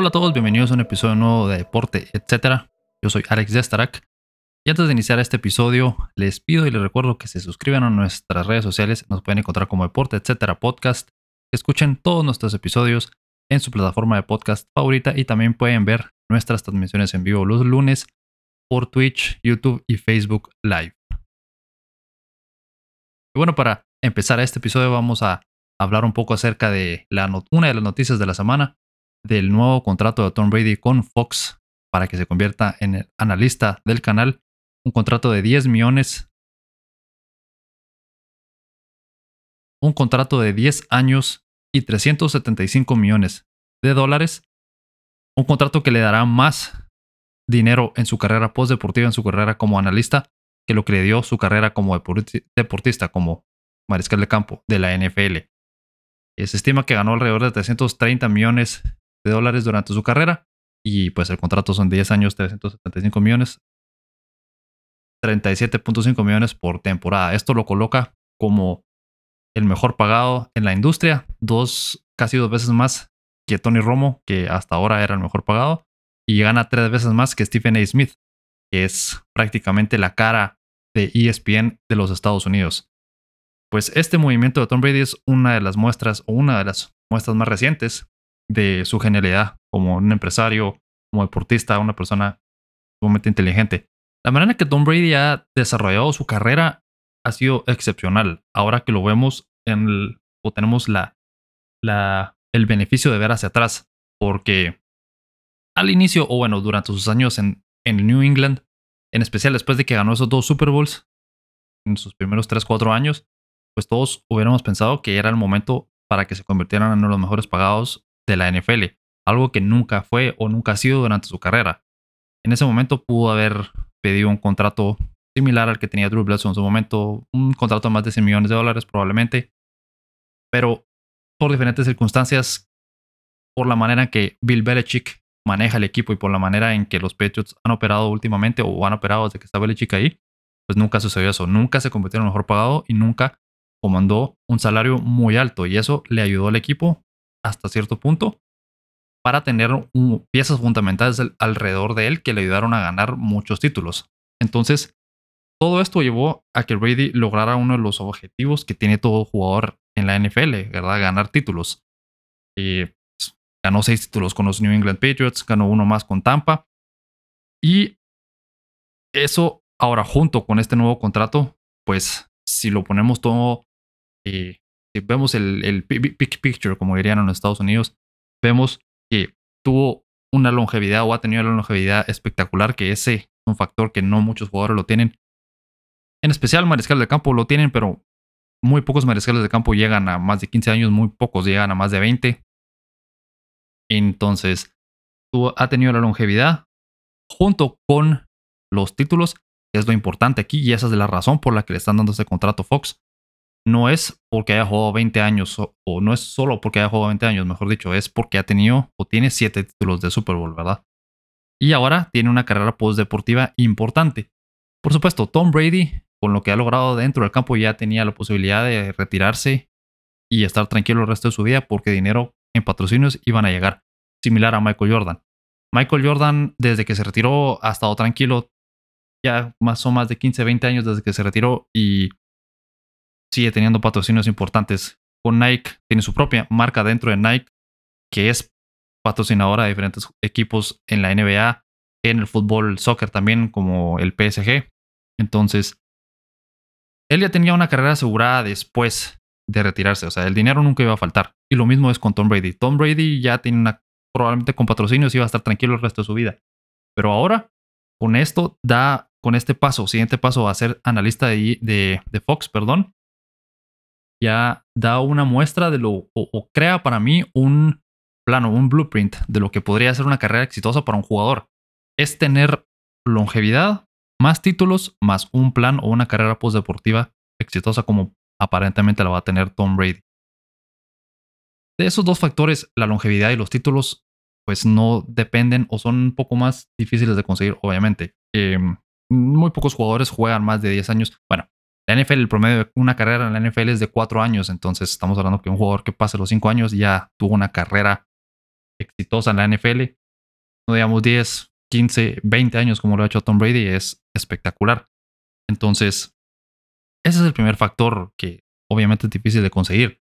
Hola a todos, bienvenidos a un episodio nuevo de Deporte, etc. Yo soy Alex Destarak. Y antes de iniciar este episodio, les pido y les recuerdo que se suscriban a nuestras redes sociales. Nos pueden encontrar como Deporte, etc. Podcast. Escuchen todos nuestros episodios en su plataforma de podcast favorita y también pueden ver nuestras transmisiones en vivo los lunes por Twitch, YouTube y Facebook Live. Y bueno, para empezar este episodio vamos a hablar un poco acerca de la una de las noticias de la semana del nuevo contrato de Tom Brady con Fox para que se convierta en el analista del canal. Un contrato de 10 millones. Un contrato de 10 años y 375 millones de dólares. Un contrato que le dará más dinero en su carrera postdeportiva, en su carrera como analista, que lo que le dio su carrera como deportista, como mariscal de campo de la NFL. Se estima que ganó alrededor de 330 millones de dólares durante su carrera. Y pues el contrato son 10 años, 375 millones. 37.5 millones por temporada. Esto lo coloca como el mejor pagado en la industria. Dos, casi dos veces más que Tony Romo, que hasta ahora era el mejor pagado. Y gana tres veces más que Stephen A. Smith, que es prácticamente la cara de ESPN de los Estados Unidos. Pues este movimiento de Tom Brady es una de las muestras o una de las muestras más recientes de su genialidad como un empresario, como deportista, una persona sumamente inteligente. La manera en que Tom Brady ha desarrollado su carrera ha sido excepcional. Ahora que lo vemos en el, o tenemos la, la, el beneficio de ver hacia atrás, porque al inicio, o bueno, durante sus años en, en New England, en especial después de que ganó esos dos Super Bowls, en sus primeros 3-4 años, pues todos hubiéramos pensado que era el momento para que se convirtieran en uno de los mejores pagados de la NFL, algo que nunca fue o nunca ha sido durante su carrera. En ese momento pudo haber pedido un contrato similar al que tenía Drew Bledsoe en su momento, un contrato de más de 100 millones de dólares probablemente, pero por diferentes circunstancias, por la manera en que Bill Belichick maneja el equipo y por la manera en que los Patriots han operado últimamente o han operado desde que está Belichick ahí, pues nunca sucedió eso, nunca se convirtió en el mejor pagado y nunca comandó un salario muy alto y eso le ayudó al equipo hasta cierto punto para tener piezas fundamentales alrededor de él que le ayudaron a ganar muchos títulos. Entonces, todo esto llevó a que Brady lograra uno de los objetivos que tiene todo jugador en la NFL, ¿verdad? Ganar títulos. Y pues, ganó seis títulos con los New England Patriots, ganó uno más con Tampa. Y eso ahora junto con este nuevo contrato, pues si lo ponemos todo eh, si vemos el, el big picture, como dirían en los Estados Unidos, vemos que tuvo una longevidad o ha tenido una longevidad espectacular, que ese es un factor que no muchos jugadores lo tienen. En especial mariscales de campo lo tienen, pero muy pocos mariscales de campo llegan a más de 15 años, muy pocos llegan a más de 20. Entonces, ha tenido la longevidad junto con los títulos, que es lo importante aquí, y esa es la razón por la que le están dando este contrato Fox no es porque haya jugado 20 años o, no es solo porque haya jugado 20 años, mejor dicho, es porque ha tenido o tiene 7 títulos de Super Bowl, ¿verdad? Y ahora tiene una carrera postdeportiva importante. Por supuesto, Tom Brady, con lo que ha logrado dentro del campo, ya tenía la posibilidad de retirarse y estar tranquilo el resto de su vida porque dinero en patrocinios iban a llegar, similar a Michael Jordan. Michael Jordan, desde que se retiró, ha estado tranquilo. Ya más o más de 15, 20 años desde que se retiró y sigue teniendo patrocinios importantes. Con Nike tiene su propia marca dentro de Nike, que es patrocinadora de diferentes equipos en la NBA, en el fútbol, soccer también, como el PSG. Entonces, él ya tenía una carrera asegurada después de retirarse. O sea, el dinero nunca iba a faltar. Y lo mismo es con Tom Brady. Tom Brady ya tiene una, probablemente con patrocinios iba a estar tranquilo el resto de su vida. Pero ahora, con esto, da, con este paso, siguiente paso a ser analista de, de, de Fox, perdón, ya da una muestra de lo, o, crea para mí un plano, un blueprint de lo que podría ser una carrera exitosa para un jugador. Es tener longevidad, más títulos, más un plan o una carrera postdeportiva exitosa como aparentemente la va a tener Tom Brady. De esos dos factores, la longevidad y los títulos, pues no dependen o son un poco más difíciles de conseguir, obviamente. Em, muy pocos jugadores juegan más de 10 años. Bueno, la NFL, el promedio de una carrera en la NFL es de cuatro años, entonces estamos hablando que un jugador que pase los cinco años ya tuvo una carrera exitosa en la NFL, no digamos 10, 15, 20 años como lo ha hecho Tom Brady, es espectacular. Entonces, ese es el primer factor que obviamente es difícil de conseguir.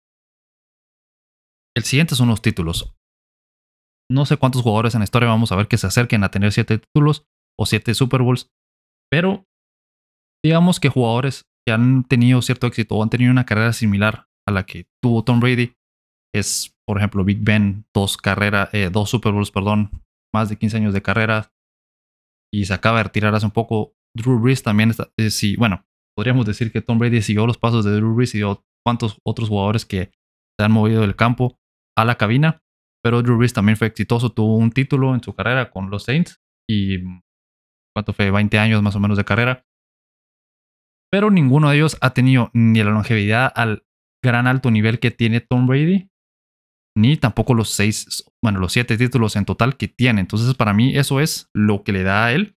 El siguiente son los títulos. No sé cuántos jugadores en la historia vamos a ver que se acerquen a tener 7 títulos o 7 Super Bowls, pero digamos que jugadores han tenido cierto éxito o han tenido una carrera similar a la que tuvo Tom Brady es, por ejemplo, Big Ben, dos carreras, eh, dos Super Bowls, perdón, más de 15 años de carrera y se acaba de retirar hace un poco. Drew Brees también está, eh, sí, bueno, podríamos decir que Tom Brady siguió los pasos de Drew Brees y cuántos otros jugadores que se han movido del campo a la cabina, pero Drew Brees también fue exitoso, tuvo un título en su carrera con los Saints y cuánto fue 20 años más o menos de carrera. Pero ninguno de ellos ha tenido ni la longevidad al gran alto nivel que tiene Tom Brady, ni tampoco los seis, bueno, los siete títulos en total que tiene. Entonces, para mí, eso es lo que le da a él,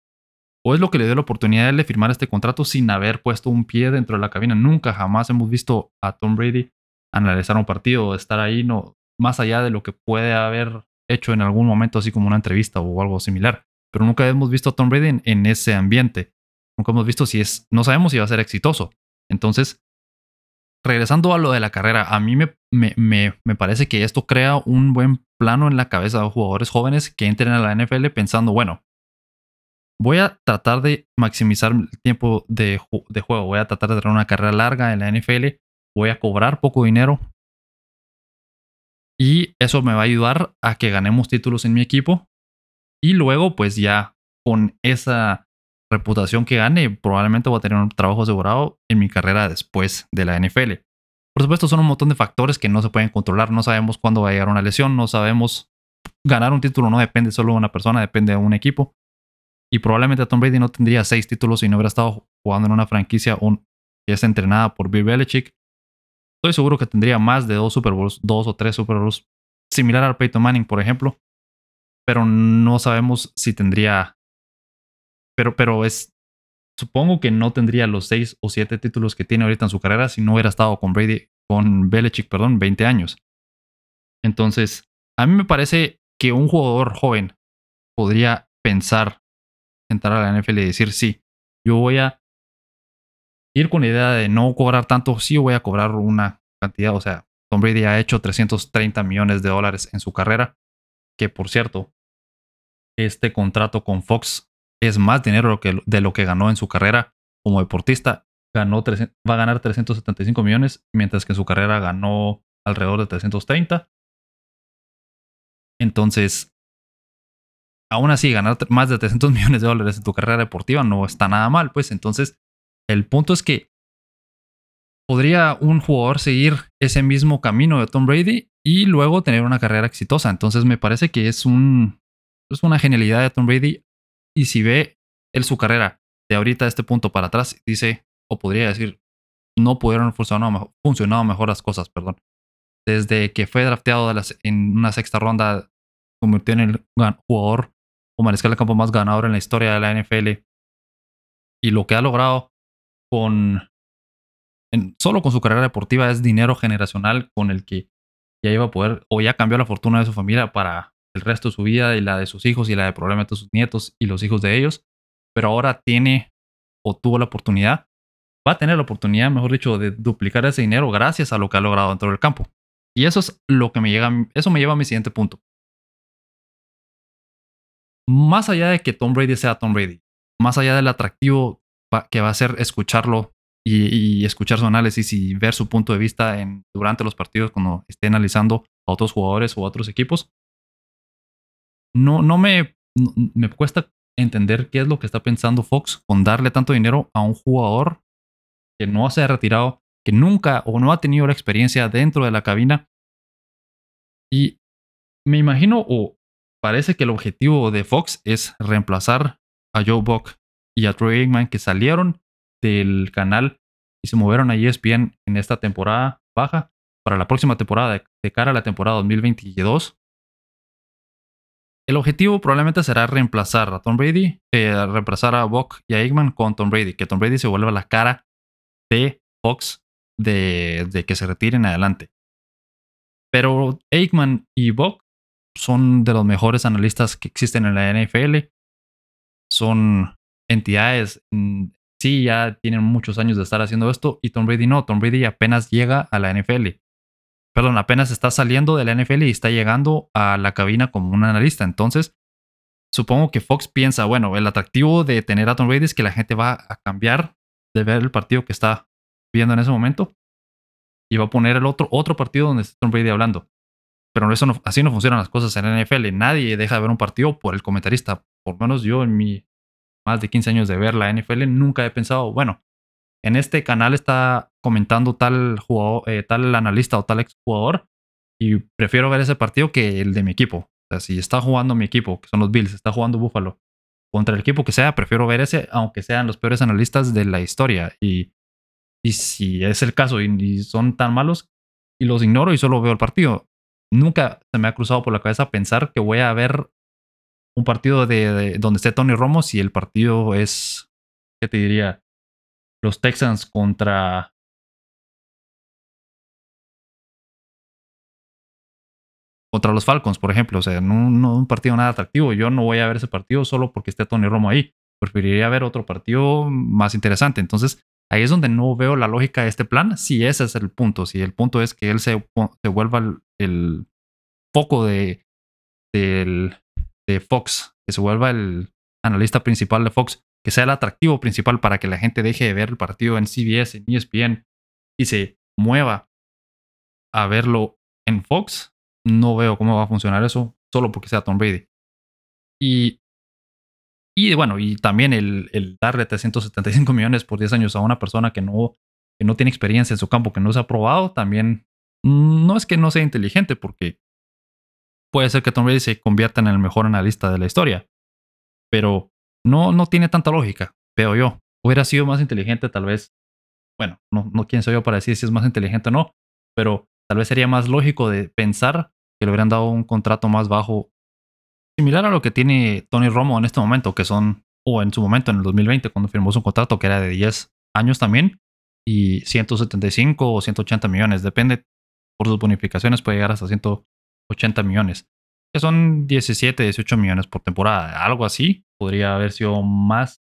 o es lo que le dio la oportunidad de firmar este contrato sin haber puesto un pie dentro de la cabina. Nunca, jamás hemos visto a Tom Brady analizar un partido estar ahí, no, más allá de lo que puede haber hecho en algún momento, así como una entrevista o algo similar. Pero nunca hemos visto a Tom Brady en ese ambiente. Nunca hemos visto si es, no sabemos si va a ser exitoso. Entonces, regresando a lo de la carrera, a mí me, me, parece que esto crea un buen plano en la cabeza de jugadores jóvenes que entren a la NFL pensando, bueno, voy a tratar de maximizar el tiempo de, de, juego, voy a tratar de tener una carrera larga en la NFL, voy a cobrar poco dinero y eso me va a ayudar a que ganemos títulos en mi equipo y luego pues ya con esa reputación que gane, probablemente voy a tener un trabajo asegurado en mi carrera después de la NFL. Por supuesto, son un montón de factores que no se pueden controlar. No sabemos cuándo va a llegar una lesión, no sabemos ganar un título, no depende solo de una persona, depende de un equipo. Y probablemente Tom Brady no tendría seis títulos si no hubiera estado jugando en una franquicia que es entrenada por Bill Belichick. Estoy seguro que tendría más de dos Super Bowls, dos o tres Super Bowls, similar al Peyton Manning, por ejemplo. Pero no sabemos si tendría pero, pero es. Supongo que no tendría los seis o siete títulos que tiene ahorita en su carrera si no hubiera estado con Brady, con Belichick, perdón, 20 años. Entonces, a mí me parece que un jugador joven podría pensar, entrar a la NFL y decir, sí, yo voy a ir con la idea de no cobrar tanto, sí voy a cobrar una cantidad, o sea, Tom Brady ha hecho 330 millones de dólares en su carrera, que por cierto, este contrato con Fox es más dinero de lo que ganó en su carrera como deportista. Ganó va a ganar 375 millones, mientras que en su carrera ganó alrededor de 330. Entonces, aún así, ganar más de 300 millones de dólares en tu carrera deportiva no está nada mal. Pues entonces, el punto es que podría un jugador seguir ese mismo camino de Tom Brady y luego tener una carrera exitosa. Entonces, me parece que es, un, es una genialidad de Tom Brady y si ve él su carrera de ahorita a este punto para atrás, dice, o podría decir, no pudieron funcionar funcionado mejor las cosas, perdón. Desde que fue drafteado en una sexta ronda, convirtió en el jugador o mariscal de campo más ganador en la historia de la NFL. Y lo que ha logrado con solo con su carrera deportiva es dinero generacional con el que ya iba a poder o ya cambió la fortuna de su familia para el resto de su vida y la de sus hijos y la de probablemente sus nietos y los hijos de ellos, pero ahora tiene o tuvo la oportunidad, va a tener la oportunidad, mejor dicho, de duplicar ese dinero gracias a lo que ha logrado dentro del campo. Y eso es lo que me llega, eso me lleva a mi siguiente punto. Más allá de que Tom Brady sea Tom Brady, más allá del atractivo que va a ser escucharlo y, escuchar su análisis y ver su punto de vista durante los partidos cuando esté analizando a otros jugadores o a otros equipos, no, no me, me cuesta entender qué es lo que está pensando Fox con darle tanto dinero a un jugador que no se ha retirado, que nunca o no ha tenido la experiencia dentro de la cabina. Y me imagino o parece que el objetivo de Fox es reemplazar a Joe Buck y a Troy Aikman que salieron del canal y se movieron a ESPN en esta temporada baja para la próxima temporada de cara a la temporada 2022 el objetivo probablemente será reemplazar a Tom Brady, eh, reemplazar a Buck y a Eggman con Tom Brady, que Tom Brady se vuelva la cara de Fox de, que se retiren adelante. Pero Aikman y Buck son de los mejores analistas que existen en la NFL. Son entidades, mm, sí, ya tienen muchos años de estar haciendo esto y Tom Brady no. Tom Brady apenas llega a la NFL. Perdón, apenas está saliendo de la NFL y está llegando a la cabina como un analista. Entonces, supongo que Fox piensa, bueno, el atractivo de tener a Tom Brady es que la gente va a cambiar de ver el partido que está viendo en ese momento y va a poner el otro, otro partido donde está Tom Brady hablando. Pero eso así no funcionan las cosas en la NFL. Nadie deja de ver un partido por el comentarista. Por lo menos yo en mi más de 15 años de ver la NFL nunca he pensado, bueno, en este canal está comentando tal jugador, eh, tal analista o tal exjugador y prefiero ver ese partido que el de mi equipo. O sea, si está jugando mi equipo, que son los Bills, está jugando Buffalo, contra el equipo que sea, prefiero ver ese, aunque sean los peores analistas de la historia. Y, y si es el caso y, son tan malos, y los ignoro y solo veo el partido. Nunca se me ha cruzado por la cabeza pensar que voy a ver un partido de, donde esté Tony Romo si el partido es, ¿qué te diría? Los Texans contra... Contra los Falcons, por ejemplo. O sea, no, un partido nada atractivo. Yo no voy a ver ese partido solo porque esté Tony Romo ahí. Preferiría ver otro partido más interesante. Entonces, ahí es donde no veo la lógica de este plan. Si ese es el punto. Si el punto es que él se, se vuelva el, el foco de, de Fox, que se vuelva el analista principal de Fox, que sea el atractivo principal para que la gente deje de ver el partido en CBS, en ESPN y se mueva a verlo en Fox, no veo cómo va a funcionar eso solo porque sea Tom Brady. Y, y bueno, y también el, el, darle 375 millones por 10 años a una persona que no, que no tiene experiencia en su campo, que no se ha probado, también no es que no sea inteligente, porque puede ser que Tom Brady se convierta en el mejor analista de la historia. Pero no, no tiene tanta lógica, veo yo. Hubiera sido más inteligente, tal vez. Bueno, no, no quién soy yo para decir si es más inteligente o no, pero tal vez sería más lógico de pensar que le hubieran dado un contrato más bajo, similar a lo que tiene Tony Romo en este momento, que son, o en su momento, en el 2020, cuando firmó su contrato, que era de 10 años también, y 175 o 180 millones, depende por sus bonificaciones, puede llegar hasta 100 80 millones, que son 17, 18 millones por temporada. Algo así podría haber sido más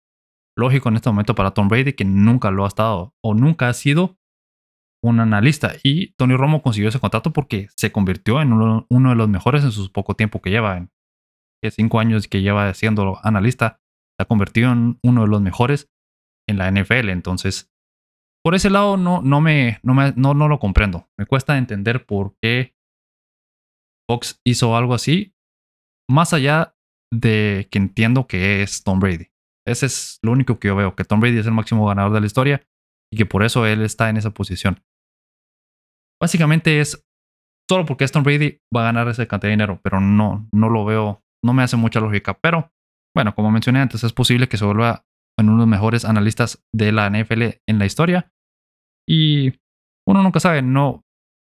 lógico en este momento para Tom Brady, que nunca lo ha estado o nunca ha sido un analista. Y Tony Romo consiguió ese contrato porque se convirtió en uno, de los mejores en su poco tiempo que lleva. En cinco años que lleva siendo analista, se ha convertido en uno de los mejores en la NFL. Entonces, por ese lado no, no, me, no, me, no, no lo comprendo. Me cuesta entender por qué Fox hizo algo así, más allá de que entiendo que es Tom Brady. Ese es lo único que yo veo, que Tom Brady es el máximo ganador de la historia y que por eso él está en esa posición. Básicamente es solo porque es Tom Brady va a ganar ese cantidad de dinero, pero no, no lo veo, no me hace mucha lógica. Pero bueno, como mencioné antes, es posible que se vuelva en uno de los mejores analistas de la NFL en la historia. Y uno nunca sabe, no,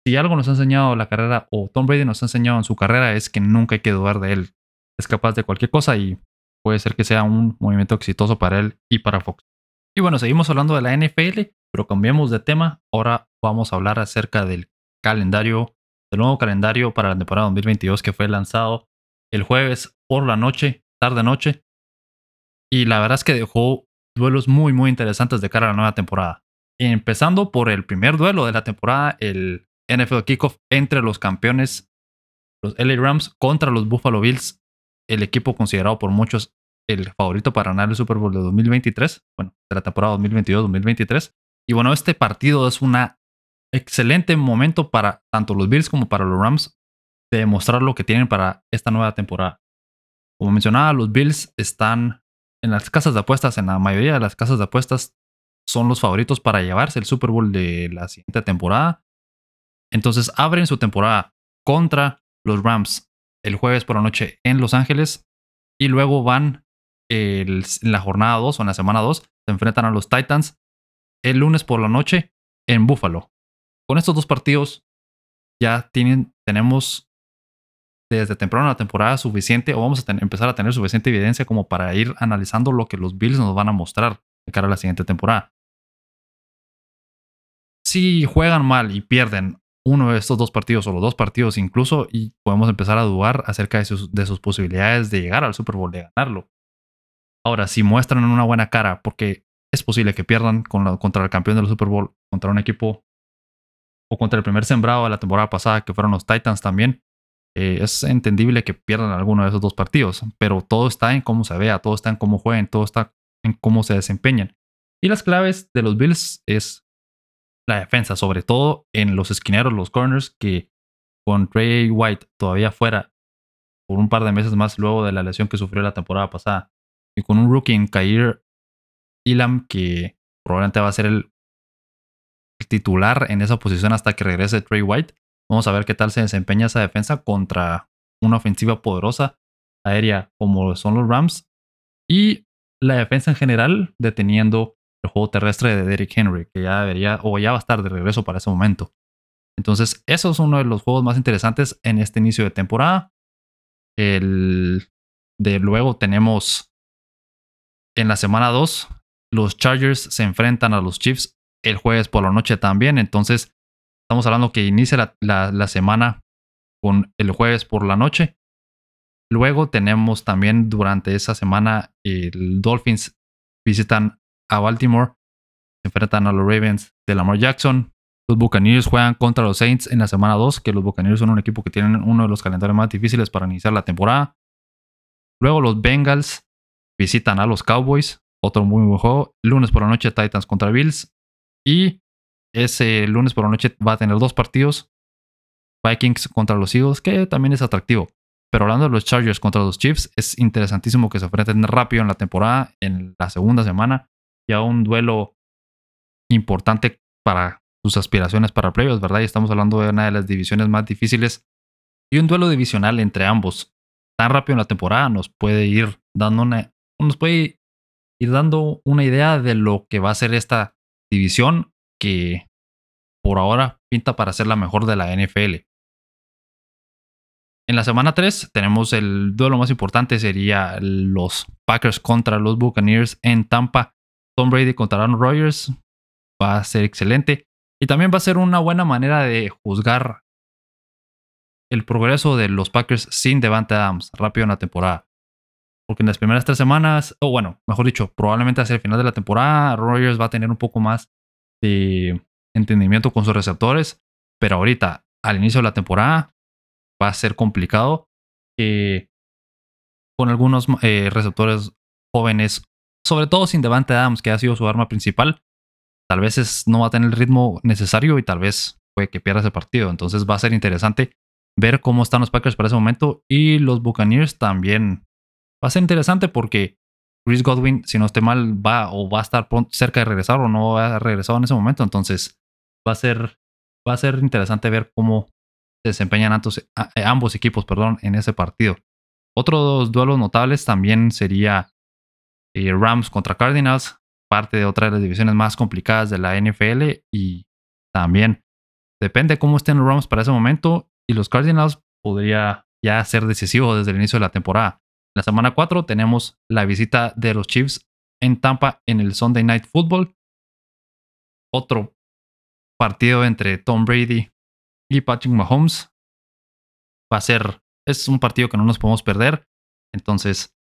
si algo nos ha enseñado la carrera o Tom Brady nos ha enseñado en su carrera es que nunca hay que dudar de él. Es capaz de cualquier cosa y puede ser que sea un movimiento exitoso para él y para Fox. Y bueno, seguimos hablando de la NFL, pero cambiamos de tema. Ahora vamos a hablar acerca del calendario, del nuevo calendario para la temporada 2022 que fue lanzado el jueves por la noche, tarde noche. Y la verdad es que dejó duelos muy, muy interesantes de cara a la nueva temporada. Empezando por el primer duelo de la temporada, el NFL Kickoff entre los campeones, los LA Rams, contra los Buffalo Bills, el equipo considerado por muchos el favorito para ganar el Super Bowl de 2023, bueno, de la temporada 2022-2023. Y bueno, este partido es un excelente momento para tanto los Bills como para los Rams de demostrar lo que tienen para esta nueva temporada. Como mencionaba, los Bills están en las casas de apuestas, en la mayoría de las casas de apuestas son los favoritos para llevarse el Super Bowl de la siguiente temporada. Entonces abren su temporada contra los Rams el jueves por la noche en Los Ángeles y luego van en la jornada 2 o en la semana 2, se enfrentan a los Titans el lunes por la noche en Buffalo. Con estos dos partidos ya tienen, tenemos desde temprano la temporada suficiente o vamos a empezar a tener suficiente evidencia como para ir analizando lo que los Bills nos van a mostrar de cara a la siguiente temporada. Si juegan mal y pierden uno de estos dos partidos o los dos partidos incluso y podemos empezar a dudar acerca de sus, de sus posibilidades de llegar al Super Bowl, de ganarlo. Ahora, si muestran una buena cara, porque es posible que pierdan contra el campeón del Super Bowl, contra un equipo o contra el primer sembrado de la temporada pasada, que fueron los Titans también, eh, es entendible que pierdan alguno de esos dos partidos, pero todo está en cómo se vea, todo está en cómo jueguen, todo está en cómo se desempeñan. Y las claves de los Bills es la defensa, sobre todo en los esquineros, los corners, que con Trey White todavía fuera por un par de meses más luego de la lesión que sufrió la temporada pasada, y con un rookie en Kair Ilam, que probablemente va a ser el titular en esa posición hasta que regrese Trey White. Vamos a ver qué tal se desempeña esa defensa contra una ofensiva poderosa aérea como son los Rams y la defensa en general deteniendo el juego terrestre de Derrick Henry, que ya debería o ya va a estar de regreso para ese momento. Entonces, eso es uno de los juegos más interesantes en este inicio de temporada. El de luego tenemos en la semana 2 los Chargers se enfrentan a los Chiefs el jueves por la noche también. Entonces, estamos hablando que inicia la, semana con el jueves por la noche. Luego tenemos también durante esa semana el Dolphins visitan a Baltimore, se enfrentan a los Ravens de Lamar Jackson. Los Buccaneers juegan contra los Saints en la semana 2, que los Buccaneers son un equipo que tienen uno de los calendarios más difíciles para iniciar la temporada. Luego los Bengals visitan a los Cowboys, otro muy buen juego. Lunes por la noche Titans contra Bills. Y ese lunes por la noche va a tener dos partidos. Vikings contra los Eagles, que también es atractivo. Pero hablando de los Chargers contra los Chiefs, es interesantísimo que se enfrenten rápido en la temporada, en la segunda semana. Ya un duelo importante para sus aspiraciones para playoffs, ¿verdad? Y estamos hablando de una de las divisiones más difíciles. Y un duelo divisional entre ambos. Tan rápido en la temporada nos puede ir dando una. Nos puede ir dando una idea de lo que va a ser esta división que por ahora pinta para ser la mejor de la NFL. En la semana 3 tenemos el duelo más importante, sería los Packers contra los Buccaneers en Tampa. Tom Brady contra Aaron Rodgers va a ser excelente. Y también va a ser una buena manera de juzgar el progreso de los Packers sin Devante Adams rápido en la temporada. Porque en las primeras tres semanas, o bueno, mejor dicho, probablemente hacia el final de la temporada, Rogers va a tener un poco más de entendimiento con sus receptores. Pero ahorita, al inicio de la temporada, va a ser complicado que con algunos eh, receptores jóvenes, sobre todo sin Devante Adams, que ha sido su arma principal, tal vez no va a tener el ritmo necesario y tal vez puede que pierda ese partido. Entonces va a ser interesante ver cómo están los Packers para ese momento y los Buccaneers también va a ser interesante porque Chris Godwin, si no esté mal, va o va a estar cerca de regresar o no ha regresado en ese momento. Entonces va a ser, va a ser interesante ver cómo se desempeñan eh, ambos equipos perdón, en ese partido. Otros duelos notables también sería eh, Rams contra Cardinals, parte de otra de las divisiones más complicadas de la NFL y también depende cómo estén los Rams para ese momento y los Cardinals podría ya ser decisivo desde el inicio de la temporada. La semana 4 tenemos la visita de los Chiefs en Tampa en el Sunday Night Football. Otro partido entre Tom Brady y Patrick Mahomes. Va a ser, es un partido que no nos podemos perder. Entonces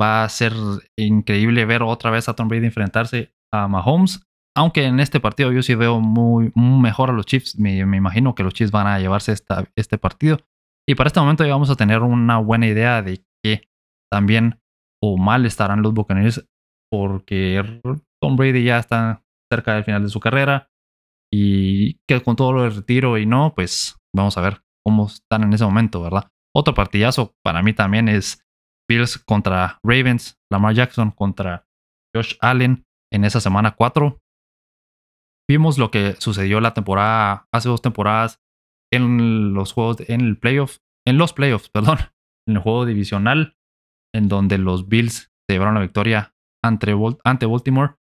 va a ser increíble ver otra vez a Tom Brady enfrentarse a Mahomes. Aunque en este partido yo sí veo muy, mejor a los Chiefs. Me, imagino que los Chiefs van a llevarse este partido. Y para este momento ya vamos a tener una buena idea de qué también o mal estarán los Buccaneers porque Tom Brady ya está cerca del final de su carrera y que con todo lo de retiro y no, pues vamos a ver cómo están en ese momento, ¿verdad? Otro partidazo para mí también es Bills contra Ravens, Lamar Jackson contra Josh Allen en esa semana 4. Vimos lo que sucedió la temporada, hace dos temporadas en los juegos, en el playoff, en los playoffs, perdón, en el juego divisional en donde los Bills se llevaron la victoria ante, Baltimore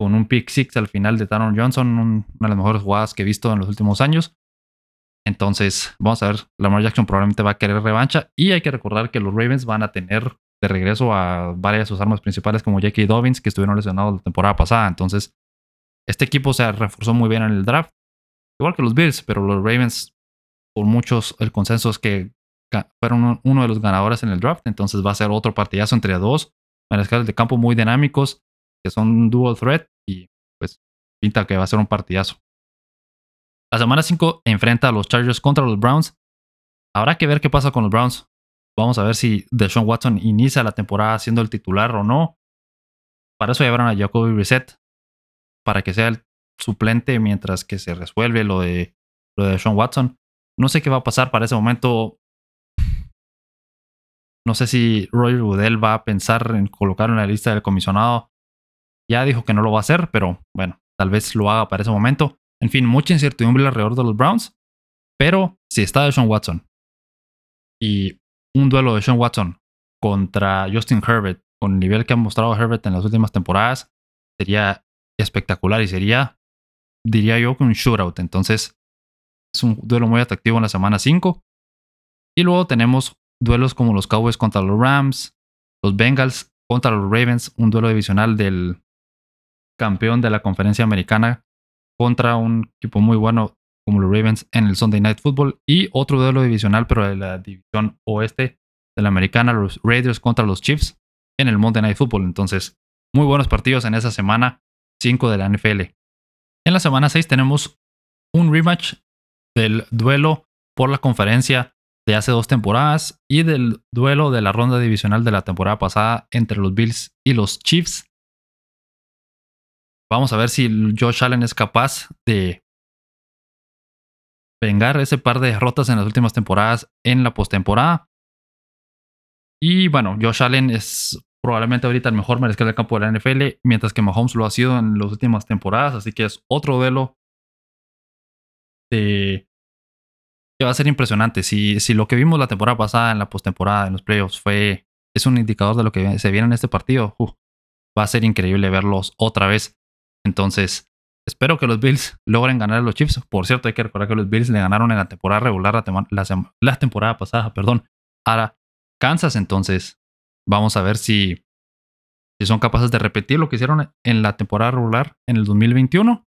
con un pick six al final de Taron Johnson, una de las mejores jugadas que he visto en los últimos años. Entonces, vamos a ver, Lamar Jackson probablemente va a querer revancha y hay que recordar que los Ravens van a tener de regreso a varias de sus armas principales como J.K. Dobbins que estuvieron lesionados la temporada pasada. Entonces, este equipo se reforzó muy bien en el draft igual que los Bills, pero los Ravens, por muchos, el consenso es que fueron uno de los ganadores en el draft, entonces va a ser otro partidazo entre dos mariscales de campo muy dinámicos, que son dual threat y pues pinta que va a ser un partidazo. La semana 5 enfrenta a los Chargers contra los Browns. Habrá que ver qué pasa con los Browns. Vamos a ver si Deshaun Watson inicia la temporada siendo el titular o no. Para eso llevaron a Jacoby Reset para que sea el suplente mientras que se resuelve lo de lo de Deshaun Watson. No sé qué va a pasar para ese momento. No sé si Roy Rudell va a pensar en colocarlo en la lista del comisionado. Ya dijo que no lo va a hacer, pero bueno, tal vez lo haga para ese momento. En fin, mucha incertidumbre alrededor de los Browns. Pero si está Deshaun Watson y un duelo de Sean Watson contra Justin Herbert, con el nivel que ha mostrado Herbert en las últimas temporadas, sería espectacular y sería, diría yo, un shootout. Entonces, es un duelo muy atractivo en la semana 5. Y luego tenemos duelos como los Cowboys contra los Rams, los Bengals contra los Ravens, un duelo divisional del campeón de la conferencia americana contra un equipo muy bueno como los Ravens en el Sunday Night Football y otro duelo divisional pero de la división oeste de la americana, los Raiders contra los Chiefs en el Monday Night Football. Entonces, muy buenos partidos en esa semana 5 de la NFL. En la semana 6 tenemos un rematch del duelo por la conferencia de hace dos temporadas y del duelo de la ronda divisional de la temporada pasada entre los Bills y los Chiefs. Vamos a ver si Josh Allen es capaz de vengar ese par de derrotas en las últimas temporadas en la postemporada. Y bueno, Josh Allen es probablemente ahorita el mejor mariscal del campo de la NFL, mientras que Mahomes lo ha sido en las últimas temporadas, así que es otro duelo que va a ser impresionante. Si, lo que vimos la temporada pasada en la postemporada, en los playoffs, fue es un indicador de lo que se viene en este partido, va a ser increíble verlos otra vez. Entonces, espero que los Bills logren ganar a los Chiefs. Por cierto, hay que recordar que los Bills le ganaron en la temporada regular la, la temporada pasada, perdón, a Kansas. Entonces, Vamos a ver si, si son capaces de repetir lo que hicieron en la temporada regular en el 2021.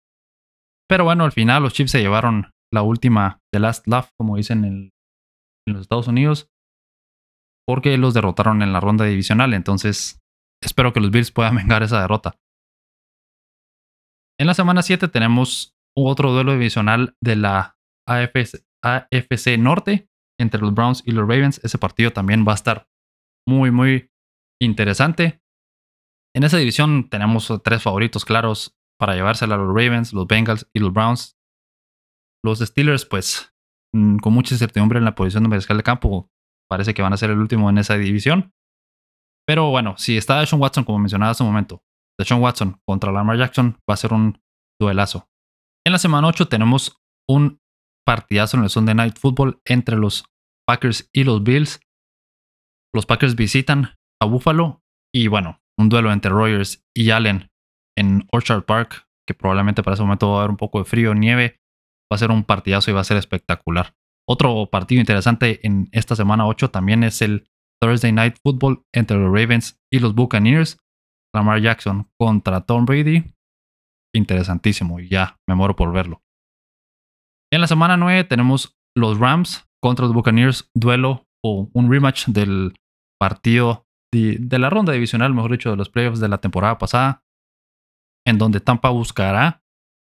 Pero bueno, al final los Chiefs se llevaron la última, The Last Laugh, como dicen en, los Estados Unidos, porque los derrotaron en la ronda divisional. Entonces, espero que los Bills puedan vengar esa derrota. En la semana 7 tenemos otro duelo divisional de la AFC, AFC Norte entre los Browns y los Ravens. Ese partido también va a estar muy, muy interesante. En esa división tenemos tres favoritos claros para llevársela a los Ravens, los Bengals y los Browns. Los Steelers, pues, mm, con mucha incertidumbre en la posición de mariscal de campo, parece que van a ser el último en esa división. Pero bueno, si está Sean Watson, como mencionaba hace un momento, Sean Watson contra Lamar Jackson, va a ser un duelazo. En la semana 8 tenemos un partidazo en el Sunday Night Football entre los Packers y los Bills. Los Packers visitan a Buffalo y bueno, un duelo entre Rogers y Allen en Orchard Park, que probablemente para ese momento va a haber un poco de frío, nieve, va a ser un partidazo y va a ser espectacular. Otro partido interesante en esta semana 8 también es el Thursday Night Football entre los Ravens y los Buccaneers. Lamar Jackson contra Tom Brady. Interesantísimo y ya me muero por verlo. En la semana 9 tenemos los Rams contra los Buccaneers, duelo o un rematch del partido de, la ronda divisional, mejor dicho, de los playoffs de la temporada pasada, en donde Tampa buscará,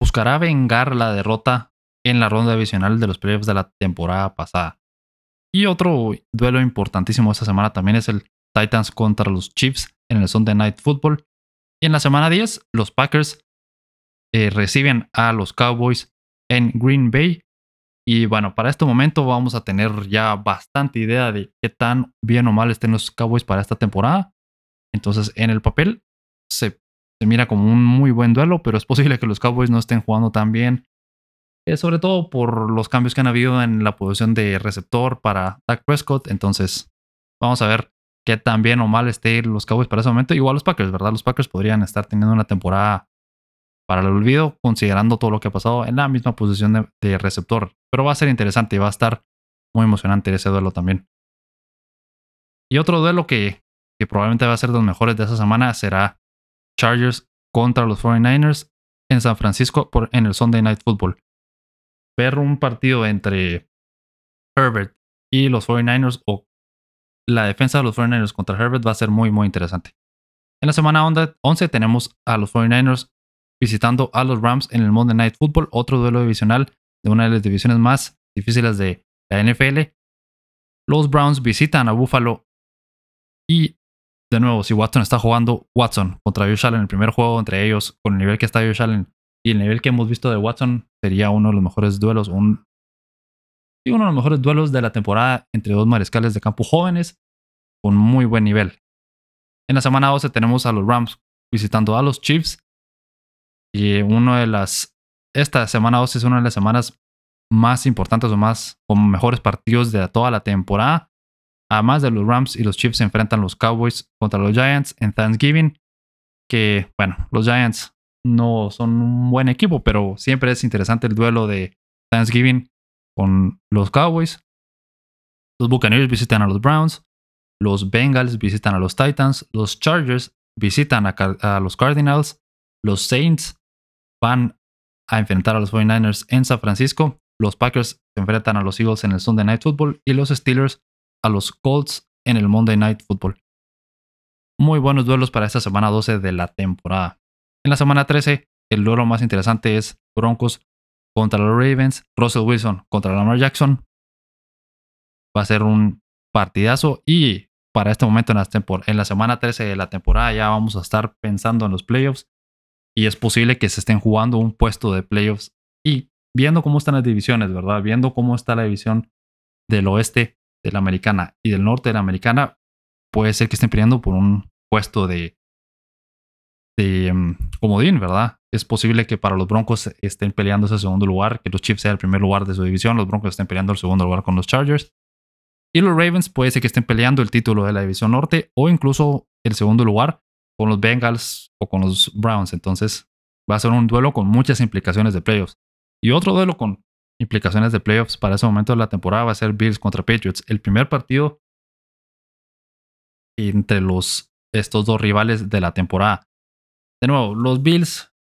buscará vengar la derrota en la ronda divisional de los playoffs de la temporada pasada. Y otro duelo importantísimo esta semana también es el Titans contra los Chiefs en el Sunday Night Football. Y en la semana 10, los Packers eh, reciben a los Cowboys en Green Bay y bueno, para este momento vamos a tener ya bastante idea de qué tan bien o mal estén los Cowboys para esta temporada. Entonces, en el papel se, mira como un muy buen duelo, pero es posible que los Cowboys no estén jugando tan bien. Eh, sobre todo por los cambios que han habido en la posición de receptor para Dak Prescott. Entonces, vamos a ver qué tan bien o mal estén los Cowboys para ese momento. Igual los Packers, ¿verdad? Los Packers podrían estar teniendo una temporada para el olvido, considerando todo lo que ha pasado en la misma posición de, receptor. Pero va a ser interesante y va a estar muy emocionante ese duelo también. Y otro duelo que, que probablemente va a ser de los mejores de esa semana será Chargers contra los 49ers en San Francisco por, en el Sunday Night Football. Ver un partido entre Herbert y los 49ers o la defensa de los 49ers contra Herbert va a ser muy, muy interesante. En la semana 11 tenemos a los 49ers visitando a los Rams en el Monday Night Football, otro duelo divisional de una de las divisiones más difíciles de la NFL. Los Browns visitan a Buffalo y de nuevo, si Watson está jugando Watson contra Josh Allen, el primer juego entre ellos, con el nivel que está Josh Allen y el nivel que hemos visto de Watson, sería uno de los mejores duelos, un, uno de los mejores duelos de la temporada entre dos mariscales de campo jóvenes con muy buen nivel. En la semana 12 tenemos a los Rams visitando a los Chiefs. Y uno de las. Esta semana 12 es una de las semanas más importantes o más con mejores partidos de toda la temporada. Además de los Rams y los Chiefs se enfrentan los Cowboys contra los Giants en Thanksgiving. Que, bueno, los Giants no son un buen equipo, pero siempre es interesante el duelo de Thanksgiving con los Cowboys. Los Buccaneers visitan a los Browns. Los Bengals visitan a los Titans. Los Chargers visitan a, los Cardinals. Los Saints van a enfrentar a los 49ers en San Francisco. Los Packers se enfrentan a los Eagles en el Sunday Night Football. Y los Steelers a los Colts en el Monday Night Football. Muy buenos duelos para esta semana 12 de la temporada. En la semana 13, el duelo más interesante es Broncos contra los Ravens, Russell Wilson contra Lamar Jackson. Va a ser un partidazo y para este momento en la, en la semana 13 de la temporada ya vamos a estar pensando en los playoffs y es posible que se estén jugando un puesto de playoffs y viendo cómo están las divisiones, ¿verdad? Viendo cómo está la división del oeste de la americana y del norte de la americana, puede ser que estén peleando por un puesto de, um, comodín, ¿verdad? Es posible que para los Broncos estén peleando ese segundo lugar, que los Chiefs sea el primer lugar de su división, los Broncos estén peleando el segundo lugar con los Chargers. Y los Ravens puede ser que estén peleando el título de la división norte o incluso el segundo lugar con los Bengals o con los Browns. Entonces va a ser un duelo con muchas implicaciones de playoffs. Y otro duelo con implicaciones de playoffs para ese momento de la temporada va a ser Bills contra Patriots. El primer partido entre los, estos dos rivales de la temporada. De nuevo, los Bills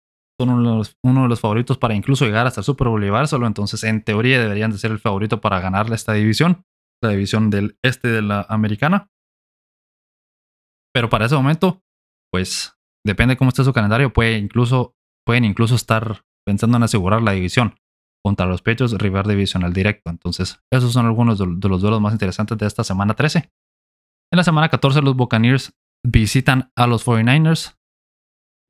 son uno de los, favoritos para incluso llegar hasta el Super Bowl y. Entonces, en teoría, deberían de ser el favorito para ganarle esta división la división del este de la americana. Pero para ese momento, pues depende cómo esté su calendario, puede incluso, pueden incluso estar pensando en asegurar la división contra los pechos, rival divisional directo. Entonces, esos son algunos de, los duelos más interesantes de esta semana 13. En la semana 14, los Buccaneers visitan a los 49ers.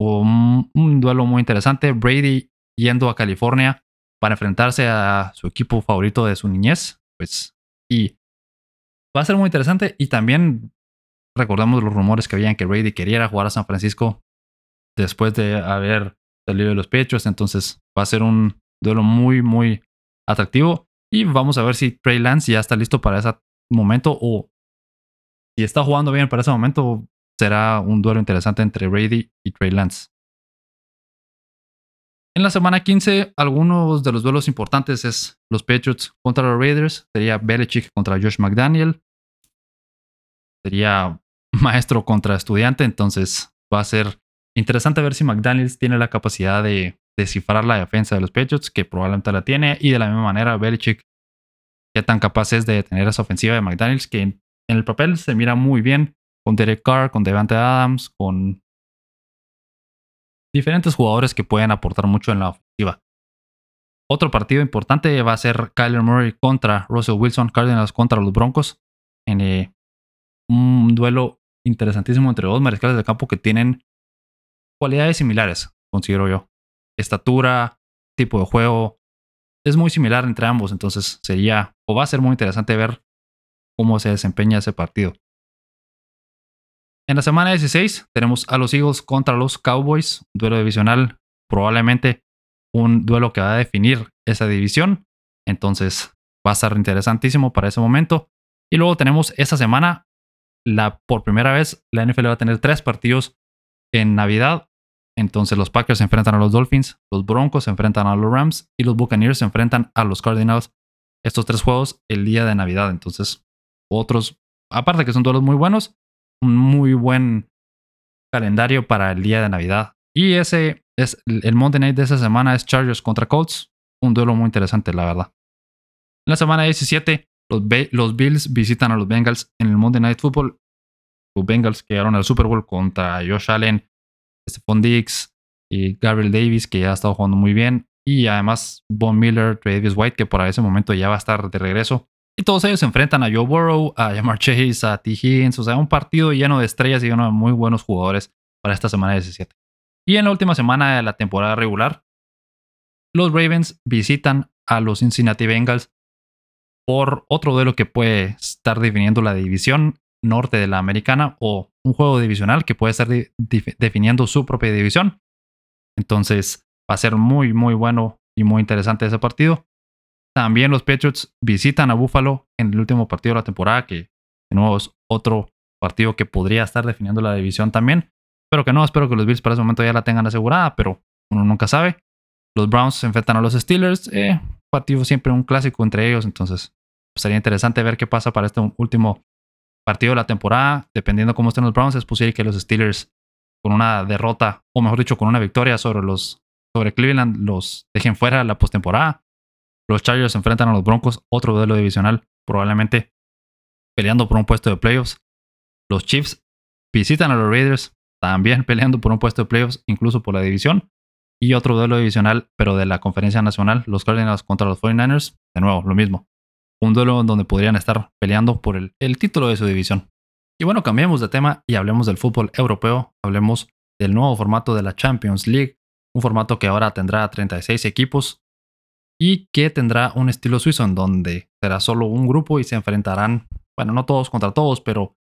Un, duelo muy interesante. Brady yendo a California para enfrentarse a su equipo favorito de su niñez. Pues, y va a ser muy interesante. Y también recordamos los rumores que habían que Brady quería jugar a San Francisco después de haber salido de los pechos. Entonces va a ser un duelo muy, muy atractivo. Y vamos a ver si Trey Lance ya está listo para ese momento o si está jugando bien para ese momento, será un duelo interesante entre Brady y Trey Lance. En la semana 15, algunos de los duelos importantes es los Patriots contra los Raiders. Sería Belichick contra Josh McDaniel. Sería maestro contra estudiante. Entonces va a ser interesante ver si McDaniels tiene la capacidad de descifrar la defensa de los Patriots, que probablemente la tiene. Y de la misma manera, Belichick, qué tan capaz es de detener esa ofensiva de McDaniels, que en, el papel se mira muy bien con Derek Carr, con Devante Adams, con diferentes jugadores que pueden aportar mucho en la ofensiva. Otro partido importante va a ser Kyler Murray contra Russell Wilson, Cardinals contra los Broncos, en eh, un duelo interesantísimo entre dos mariscales de campo que tienen cualidades similares, considero yo. Estatura, tipo de juego, es muy similar entre ambos, entonces sería o va a ser muy interesante ver cómo se desempeña ese partido. En la semana 16 tenemos a los Eagles contra los Cowboys, duelo divisional, probablemente un duelo que va a definir esa división. Entonces va a ser interesantísimo para ese momento. Y luego tenemos esta semana, la, por primera vez, la NFL va a tener tres partidos en Navidad. Entonces los Packers se enfrentan a los Dolphins, los Broncos se enfrentan a los Rams y los Buccaneers se enfrentan a los Cardinals. Estos tres juegos el día de Navidad. Entonces, otros, aparte que son duelos muy buenos, un muy buen calendario para el día de Navidad. Y ese es el Monday Night de esa semana es Chargers contra Colts. un duelo muy interesante, la verdad. En la semana 17, los, los Bills visitan a los Bengals en el Monday Night Football. Los Bengals que llegaron al Super Bowl contra Josh Allen, Stephon Diggs y Gabriel Davis, que ya ha estado jugando muy bien. Y además Von Miller, Travis White, que por ese momento ya va a estar de regreso. Y todos ellos se enfrentan a Joe Burrow, a Jamar Chase, a T. Higgins. O sea, un partido lleno de estrellas y lleno de muy buenos jugadores para esta semana 17. Y en la última semana de la temporada regular, los Ravens visitan a los Cincinnati Bengals por otro duelo que puede estar definiendo la división norte de la americana o un juego divisional que puede estar definiendo su propia división. Entonces va a ser muy, muy bueno y muy interesante ese partido. También los Patriots visitan a Buffalo en el último partido de la temporada, que de nuevo es otro partido que podría estar definiendo la división también. Pero que no, espero que los Bills para ese momento ya la tengan asegurada, pero uno nunca sabe. Los Browns se enfrentan a los Steelers. Eh, partido siempre un clásico entre ellos, entonces pues, sería interesante ver qué pasa para este último partido de la temporada. Dependiendo cómo estén los Browns, es posible que los Steelers con una derrota, o mejor dicho, con una victoria sobre los sobre Cleveland, los dejen fuera la postemporada. Los Chargers enfrentan a los Broncos, otro duelo divisional, probablemente peleando por un puesto de playoffs. Los Chiefs visitan a los Raiders, también peleando por un puesto de playoffs, incluso por la división. Y otro duelo divisional, pero de la conferencia nacional, los Cardinals contra los 49ers. De nuevo, lo mismo. Un duelo donde podrían estar peleando por el, el título de su división. Y bueno, cambiemos de tema y hablemos del fútbol europeo. Hablemos del nuevo formato de la Champions League. Un formato que ahora tendrá 36 equipos y que tendrá un estilo suizo en donde será solo un grupo y se enfrentarán, bueno, no todos contra todos, pero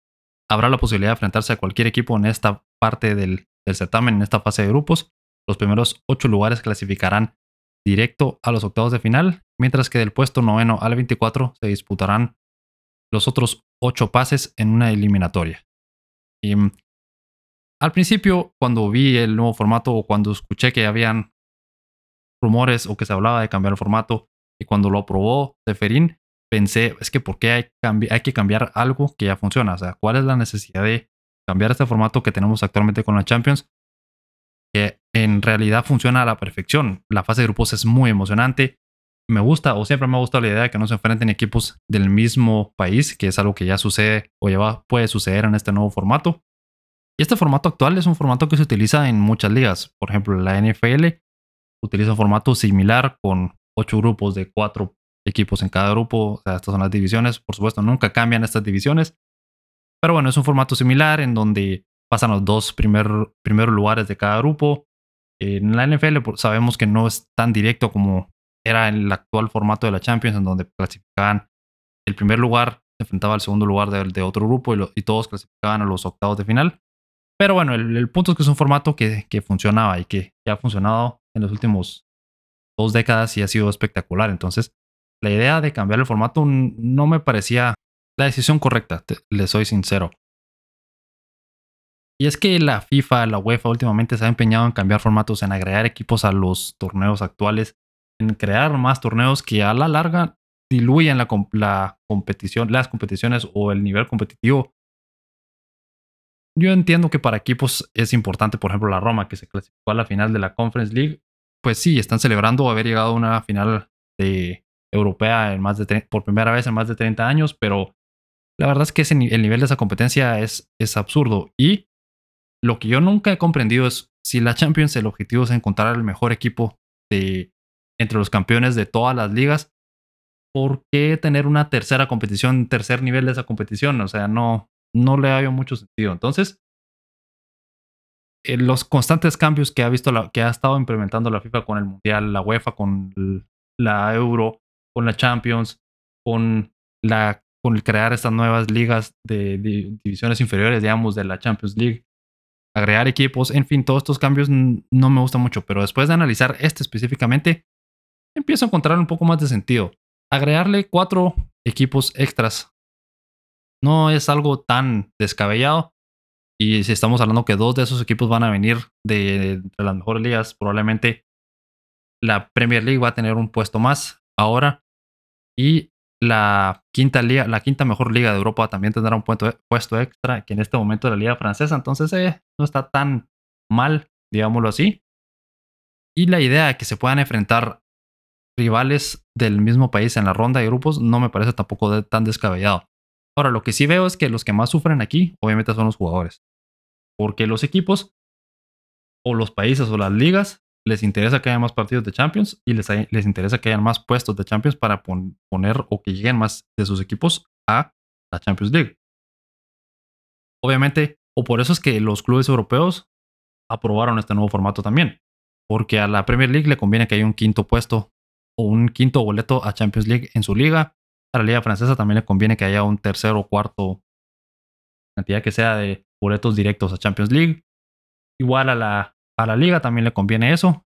habrá la posibilidad de enfrentarse a cualquier equipo en esta parte del, del certamen, en esta fase de grupos. Los primeros ocho lugares clasificarán directo a los octavos de final, mientras que del puesto noveno al 24 se disputarán los otros ocho pases en una eliminatoria. Y mm, al principio, cuando vi el nuevo formato o cuando escuché que habían rumores o que se hablaba de cambiar el formato y cuando lo aprobó Seferín, pensé, es que ¿por qué hay, hay que cambiar algo que ya funciona? O sea, ¿cuál es la necesidad de cambiar este formato que tenemos actualmente con la Champions? Que en realidad funciona a la perfección. La fase de grupos es muy emocionante. Me gusta o siempre me ha gustado la idea de que no se enfrenten equipos del mismo país, que es algo que ya sucede o ya puede suceder en este nuevo formato. Y este formato actual es un formato que se utiliza en muchas ligas. Por ejemplo, la NFL utiliza un formato similar con ocho grupos de cuatro equipos en cada grupo. O sea, estas son las divisiones. Por supuesto, nunca cambian estas divisiones. Pero bueno, es un formato similar en donde pasan los dos primeros lugares de cada grupo. En la NFL sabemos que no es tan directo como era el actual formato de la Champions, en donde clasificaban el primer lugar, se enfrentaba al segundo lugar de, otro grupo y, todos clasificaban a los octavos de final. Pero bueno, el, punto es que es un formato que, que funcionaba y que, que ha funcionado en los últimos dos décadas y ha sido espectacular. Entonces, la idea de cambiar el formato no me parecía la decisión correcta, le soy sincero. Y es que la FIFA, la UEFA últimamente se ha empeñado en cambiar formatos, en agregar equipos a los torneos actuales, en crear más torneos que a la larga diluyen la, la competición, las competiciones o el nivel competitivo. Yo entiendo que para equipos es importante, por ejemplo, la Roma, que se clasificó a la final de la Conference League, pues sí, están celebrando haber llegado a una final de europea en más de por primera vez en más de 30 años, pero la verdad es que el nivel de esa competencia es, es absurdo. Y lo que yo nunca he comprendido es si la Champions el objetivo es encontrar el mejor equipo de, entre los campeones de todas las ligas, ¿por qué tener una tercera competición, tercer nivel de esa competición? O sea, no, no le ha mucho sentido. Entonces, eh, los constantes cambios que ha visto la, que ha estado implementando la FIFA con el Mundial, la UEFA con la Euro, con la Champions, con la con crear estas nuevas ligas de, divisiones inferiores, digamos, de la Champions League, agregar equipos, en fin, todos estos cambios no me gustan mucho, pero después de analizar este específicamente, empiezo a encontrar un poco más de sentido. Agregarle cuatro equipos extras no es algo tan descabellado y si estamos hablando que dos de esos equipos van a venir de, las mejores ligas, probablemente la Premier League va a tener un puesto más ahora. Y la quinta liga, la quinta mejor liga de Europa también tendrá un puesto, extra, que en este momento es la liga francesa. Entonces eh, no está tan mal, digámoslo así. Y la idea de que se puedan enfrentar rivales del mismo país en la ronda de grupos no me parece tampoco tan descabellado. Ahora, lo que sí veo es que los que más sufren aquí, obviamente, son los jugadores. Porque los equipos, o los países, o las ligas, les interesa que haya más partidos de Champions y les, les interesa que haya más puestos de Champions para poner o que lleguen más de sus equipos a la Champions League. Obviamente, o por eso es que los clubes europeos aprobaron este nuevo formato también. Porque a la Premier League le conviene que haya un quinto puesto o un quinto boleto a Champions League en su liga. A la liga francesa también le conviene que haya un tercero o cuarto cantidad que sea de boletos directos a Champions League. Igual a la a la liga también le conviene eso.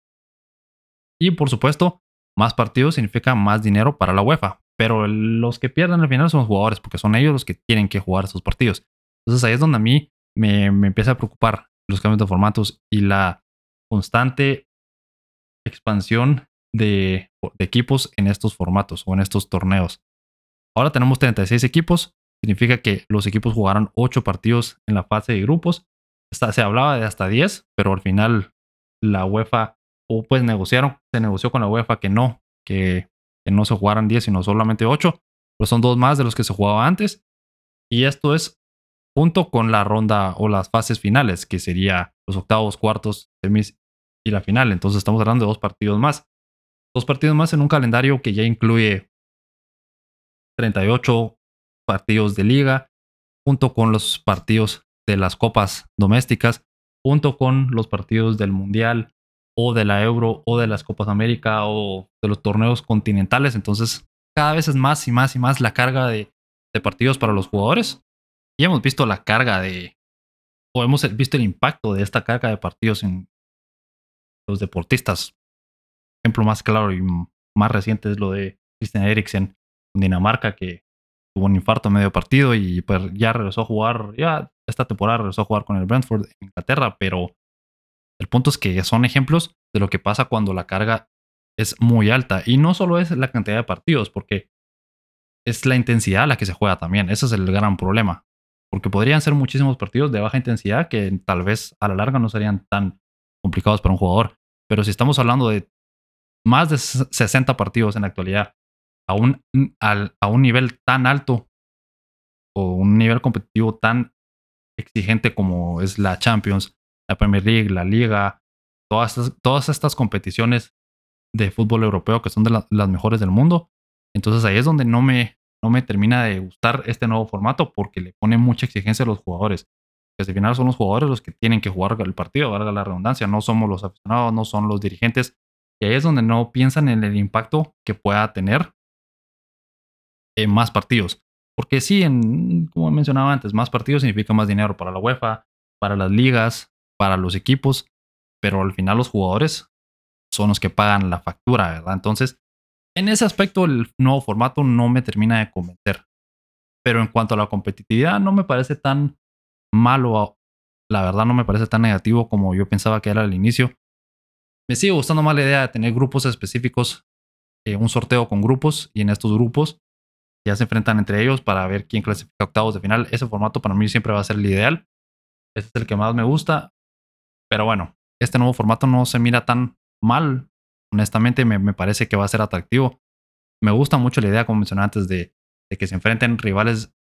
Y por supuesto, más partidos significa más dinero para la UEFA. Pero los que pierden al final son los jugadores, porque son ellos los que tienen que jugar esos partidos. Entonces ahí es donde a mí me, empieza a preocupar los cambios de formatos y la constante expansión de, equipos en estos formatos o en estos torneos. Ahora tenemos 36 equipos, significa que los equipos jugarán 8 partidos en la fase de grupos se hablaba de hasta 10, pero al final la UEFA, o pues negociaron, se negoció con la UEFA que no, que, no se jugaran 10, sino solamente 8. Pero son dos más de los que se jugaba antes. Y esto es junto con la ronda o las fases finales, que sería los octavos, cuartos, semis y la final. Entonces estamos hablando de dos partidos más. Dos partidos más en un calendario que ya incluye 38 partidos de liga, junto con los partidos de las copas domésticas, junto con los partidos del Mundial o de la Euro o de las Copas América o de los torneos continentales. Entonces, cada vez es más y más y más la carga de, partidos para los jugadores. Y hemos visto la carga de, o hemos visto el impacto de esta carga de partidos en los deportistas. Ejemplo más claro y más reciente es lo de Christian Eriksen en Dinamarca, que tuvo un infarto medio partido y pues ya regresó a jugar, ya esta temporada regresó a jugar con el Brentford en Inglaterra, pero el punto es que son ejemplos de lo que pasa cuando la carga es muy alta. Y no solo es la cantidad de partidos, porque es la intensidad a la que se juega también. Ese es el gran problema. Porque podrían ser muchísimos partidos de baja intensidad que tal vez a la larga no serían tan complicados para un jugador. Pero si estamos hablando de más de 60 partidos en la actualidad, a un, a un nivel tan alto o un nivel competitivo tan exigente como es la Champions, la Premier League, la Liga, todas estas, todas estas competiciones de fútbol europeo que son de las mejores del mundo. Entonces ahí es donde no me, no me termina de gustar este nuevo formato porque le pone mucha exigencia a los jugadores. Que al final son los jugadores los que tienen que jugar el partido, valga la redundancia, no somos los aficionados, no son los dirigentes. Y ahí es donde no piensan en el impacto que pueda tener en más partidos. Porque sí, en, como mencionaba antes, más partidos significa más dinero para la UEFA, para las ligas, para los equipos, pero al final los jugadores son los que pagan la factura, ¿verdad? Entonces, en ese aspecto el nuevo formato no me termina de convencer. Pero en cuanto a la competitividad, no me parece tan malo, la verdad no me parece tan negativo como yo pensaba que era al inicio. Me sigue gustando más la idea de tener grupos específicos, eh, un sorteo con grupos y en estos grupos ya se enfrentan entre ellos para ver quién clasifica octavos de final. Ese formato para mí siempre va a ser el ideal. Este es el que más me gusta. Pero bueno, este nuevo formato no se mira tan mal. Honestamente, me, parece que va a ser atractivo. Me gusta mucho la idea, como mencioné antes, de, que se enfrenten rivales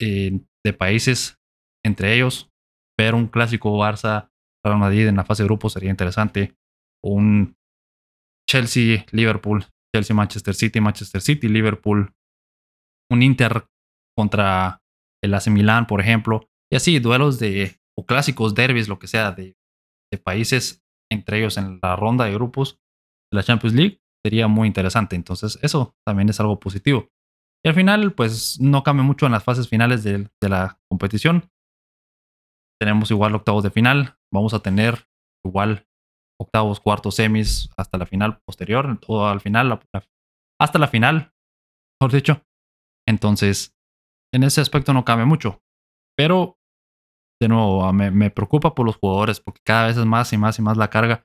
eh, de países entre ellos. Ver un clásico Barça Real Madrid en la fase de grupo sería interesante. Un Chelsea, Liverpool, Chelsea, Manchester City, Manchester City, Liverpool, un Inter contra el AC Milan, por ejemplo, y así duelos de o clásicos, derbis, lo que sea, de, países entre ellos en la ronda de grupos de la Champions League, sería muy interesante. Entonces, eso también es algo positivo. Y al final, pues no cambia mucho en las fases finales de, la competición. Tenemos igual octavos de final. Vamos a tener igual octavos, cuartos, semis hasta la final posterior o al final, hasta la final, mejor dicho. Entonces, en ese aspecto no cambia mucho. Pero, de nuevo, me, preocupa por los jugadores porque cada vez es más y más y más la carga.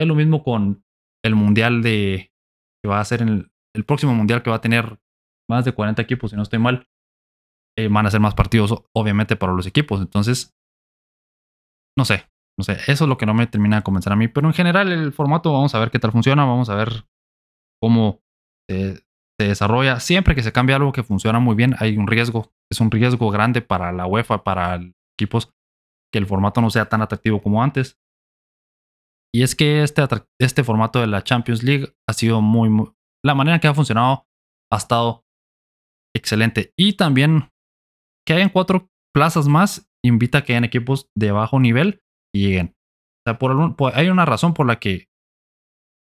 Es lo mismo con el mundial de que va a ser el, el próximo mundial que va a tener más de 40 equipos, si no estoy mal. Eh, van a ser más partidos, obviamente, para los equipos. Entonces, no sé, no sé, eso es lo que no me termina de convencer a mí. Pero en general, el formato, vamos a ver qué tal funciona, vamos a ver cómo se, desarrolla. Siempre que se cambia algo que funciona muy bien, hay un riesgo. Es un riesgo grande para la UEFA, para equipos, que el formato no sea tan atractivo como antes. Y es que este, este formato de la Champions League ha sido muy, muy... La manera que ha funcionado ha estado excelente. Y también que hayan cuatro plazas más invita a que hayan equipos de bajo nivel y lleguen. O sea, hay una razón por la que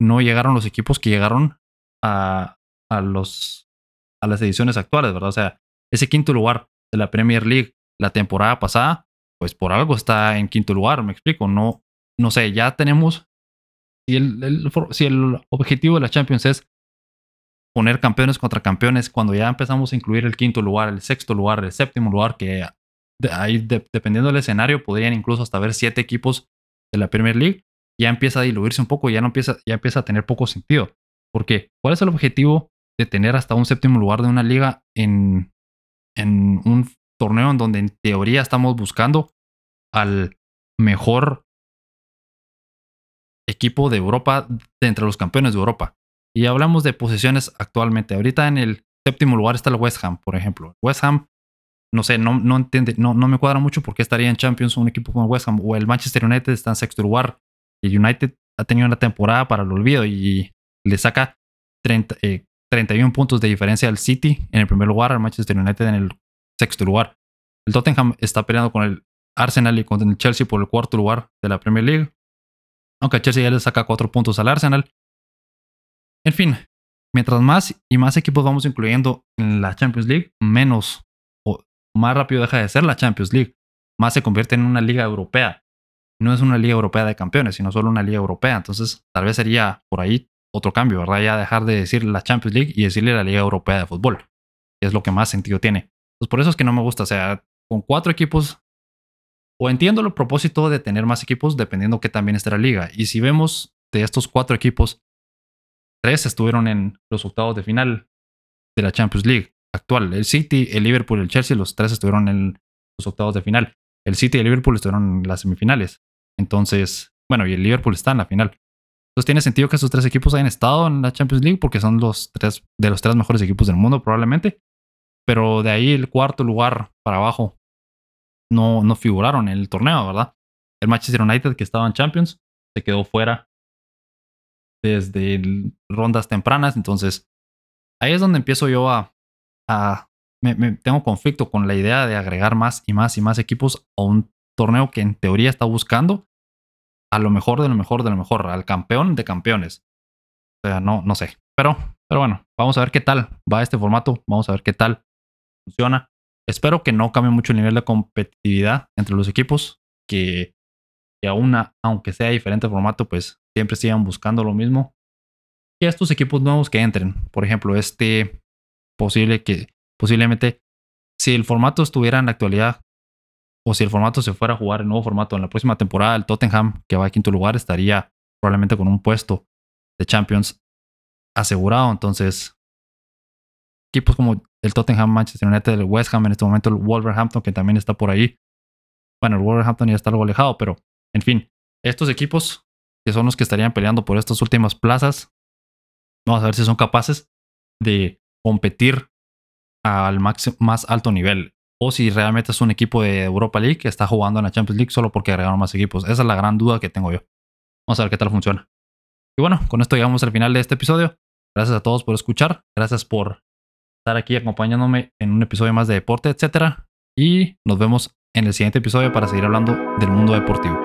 no llegaron los equipos que llegaron a, a, los, a las ediciones actuales, ¿verdad? O sea, ese quinto lugar de la Premier League la temporada pasada, pues por algo está en quinto lugar, me explico. No, no sé, ya tenemos. Si el, si el objetivo de la Champions es poner campeones contra campeones, cuando ya empezamos a incluir el quinto lugar, el sexto lugar, el séptimo lugar, que ahí dependiendo del escenario podrían incluso hasta ver siete equipos de la Premier League, ya empieza a diluirse un poco, ya no empieza, ya empieza a tener poco sentido. Porque, ¿cuál es el objetivo de tener hasta un séptimo lugar de una liga en, en un torneo en donde en teoría estamos buscando al mejor equipo de Europa de entre los campeones de Europa? Y hablamos de posiciones actualmente. Ahorita en el séptimo lugar está el West Ham, por ejemplo. West Ham, no sé, no, no, entiende, no, no me cuadra mucho porque estaría en Champions un equipo como West Ham o el Manchester United está en sexto lugar. El United ha tenido una temporada para el olvido y le saca 30, 31 eh, puntos de diferencia al City en el primer lugar, al Manchester United en el sexto lugar. El Tottenham está peleando con el Arsenal y con el Chelsea por el cuarto lugar de la Premier League. Aunque el Chelsea ya le saca cuatro puntos al Arsenal. En fin, mientras más y más equipos vamos incluyendo en la Champions League, menos o más rápido deja de ser la Champions League. Más se convierte en una liga europea. No es una liga europea de campeones, sino solo una liga europea. Entonces, tal vez sería por ahí otro cambio, ¿verdad? Ya dejar de decir la Champions League y decirle la Liga Europea de Fútbol, es lo que más sentido tiene. Pues por eso es que no me gusta. O sea, con cuatro equipos, o entiendo el propósito de tener más equipos dependiendo que también esté la liga. Y si vemos de estos cuatro equipos, tres estuvieron en los octavos de final de la Champions League actual. El City, el Liverpool el Chelsea, los tres estuvieron en los octavos de final. El City y el Liverpool estuvieron en las semifinales. Entonces, bueno, y el Liverpool está en la final. Entonces tiene sentido que esos tres equipos hayan estado en la Champions League porque son los tres de los tres mejores equipos del mundo probablemente. Pero de ahí el cuarto lugar para abajo no, no figuraron en el torneo, ¿verdad? El Manchester United que estaba en Champions se quedó fuera desde rondas tempranas. Entonces, ahí es donde empiezo yo a... me, tengo conflicto con la idea de agregar más y más y más equipos a un torneo que en teoría está buscando a lo mejor de lo mejor de lo mejor, al campeón de campeones. O sea, no, no sé. Pero, pero bueno, vamos a ver qué tal va este formato. Vamos a ver qué tal funciona. Espero que no cambie mucho el nivel de competitividad entre los equipos. Que, que aún, aunque sea diferente formato, pues siempre sigan buscando lo mismo. Y estos equipos nuevos que entren, por ejemplo, este posible que posiblemente si el formato estuviera en la actualidad o si el formato se fuera a jugar en nuevo formato en la próxima temporada, el Tottenham, que va a quinto lugar, estaría probablemente con un puesto de Champions asegurado. Entonces, equipos como el Tottenham, Manchester United, el West Ham, en este momento el Wolverhampton, que también está por ahí. Bueno, el Wolverhampton ya está algo alejado, pero en fin, estos equipos que son los que estarían peleando por estas últimas plazas. Vamos a ver si son capaces de competir al más alto nivel. O si realmente es un equipo de Europa League que está jugando en la Champions League solo porque agregaron más equipos. Esa es la gran duda que tengo yo. Vamos a ver qué tal funciona. Y bueno, con esto llegamos al final de este episodio. Gracias a todos por escuchar. Gracias por estar aquí acompañándome en un episodio más de deporte, etc. Y nos vemos en el siguiente episodio para seguir hablando del mundo deportivo.